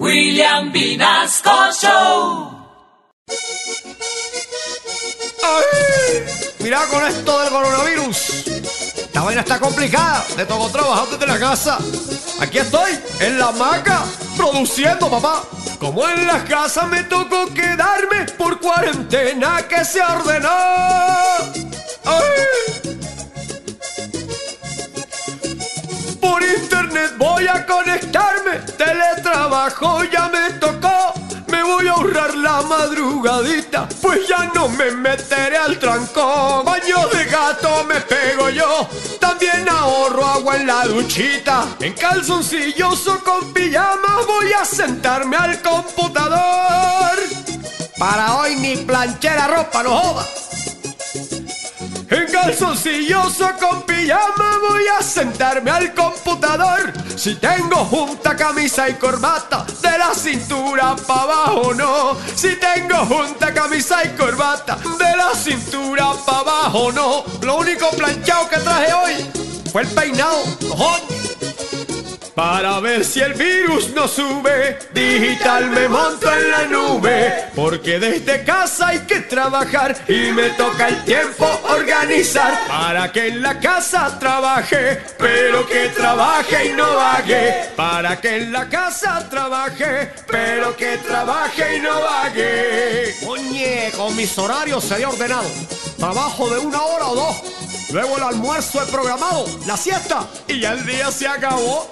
William Vinasco Show. ¡Ay! Mira con esto del coronavirus. La vaina está complicada. Me tocó trabajar desde la casa. Aquí estoy, en la hamaca, produciendo, papá. Como en la casa me tocó quedarme por cuarentena que se ordenó. ¡Ay! Voy a conectarme. Teletrabajo ya me tocó. Me voy a ahorrar la madrugadita. Pues ya no me meteré al trancón. Baño de gato me pego yo. También ahorro agua en la duchita. En calzoncillos o con pijama voy a sentarme al computador. Para hoy ni planchera ropa, no joda. En calzoncillos o con pijama voy a sentarme al computador. Si tengo junta camisa y corbata, de la cintura para abajo no. Si tengo junta camisa y corbata, de la cintura para abajo no. Lo único planchado que traje hoy fue el peinado, cojones. Para ver si el virus no sube, digital me monto en la nube. Porque desde casa hay que trabajar y me toca el tiempo Para que en la casa trabaje, pero que trabaje y no vague. Para que en la casa trabaje, pero que trabaje y no vague. Oye, con mis horarios sería ordenado. Trabajo de una hora o dos. Luego el almuerzo es programado, la siesta y ya el día se acabó.